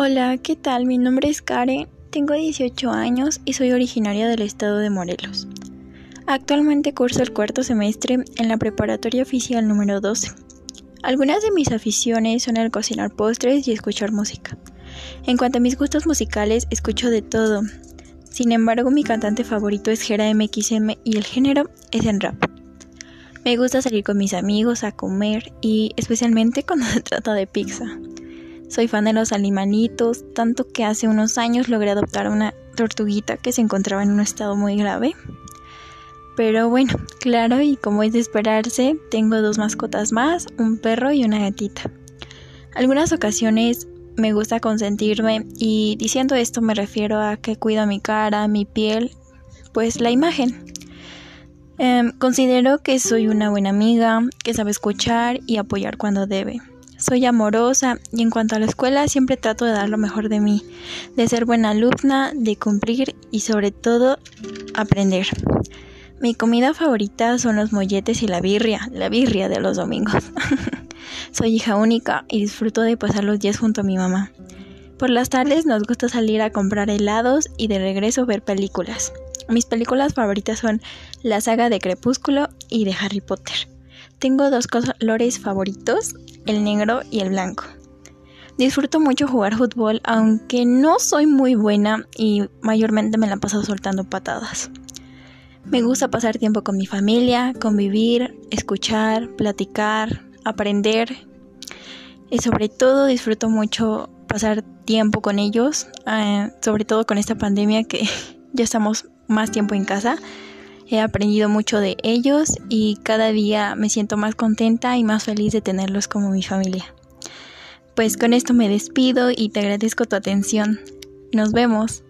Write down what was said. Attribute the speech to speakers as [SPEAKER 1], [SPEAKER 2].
[SPEAKER 1] Hola, ¿qué tal? Mi nombre es Karen, tengo 18 años y soy originaria del estado de Morelos. Actualmente curso el cuarto semestre en la preparatoria oficial número 12. Algunas de mis aficiones son el cocinar postres y escuchar música. En cuanto a mis gustos musicales, escucho de todo. Sin embargo, mi cantante favorito es Jera MXM y el género es en rap. Me gusta salir con mis amigos a comer y especialmente cuando se trata de pizza. Soy fan de los animalitos, tanto que hace unos años logré adoptar una tortuguita que se encontraba en un estado muy grave. Pero bueno, claro, y como es de esperarse, tengo dos mascotas más, un perro y una gatita. Algunas ocasiones me gusta consentirme y diciendo esto me refiero a que cuido mi cara, mi piel, pues la imagen. Em, considero que soy una buena amiga, que sabe escuchar y apoyar cuando debe. Soy amorosa y en cuanto a la escuela siempre trato de dar lo mejor de mí, de ser buena alumna, de cumplir y sobre todo aprender. Mi comida favorita son los molletes y la birria, la birria de los domingos. Soy hija única y disfruto de pasar los días junto a mi mamá. Por las tardes nos gusta salir a comprar helados y de regreso ver películas. Mis películas favoritas son la saga de Crepúsculo y de Harry Potter. Tengo dos colores favoritos, el negro y el blanco. Disfruto mucho jugar fútbol, aunque no soy muy buena y mayormente me la paso soltando patadas. Me gusta pasar tiempo con mi familia, convivir, escuchar, platicar, aprender. Y sobre todo disfruto mucho pasar tiempo con ellos, eh, sobre todo con esta pandemia que ya estamos más tiempo en casa. He aprendido mucho de ellos y cada día me siento más contenta y más feliz de tenerlos como mi familia. Pues con esto me despido y te agradezco tu atención. Nos vemos.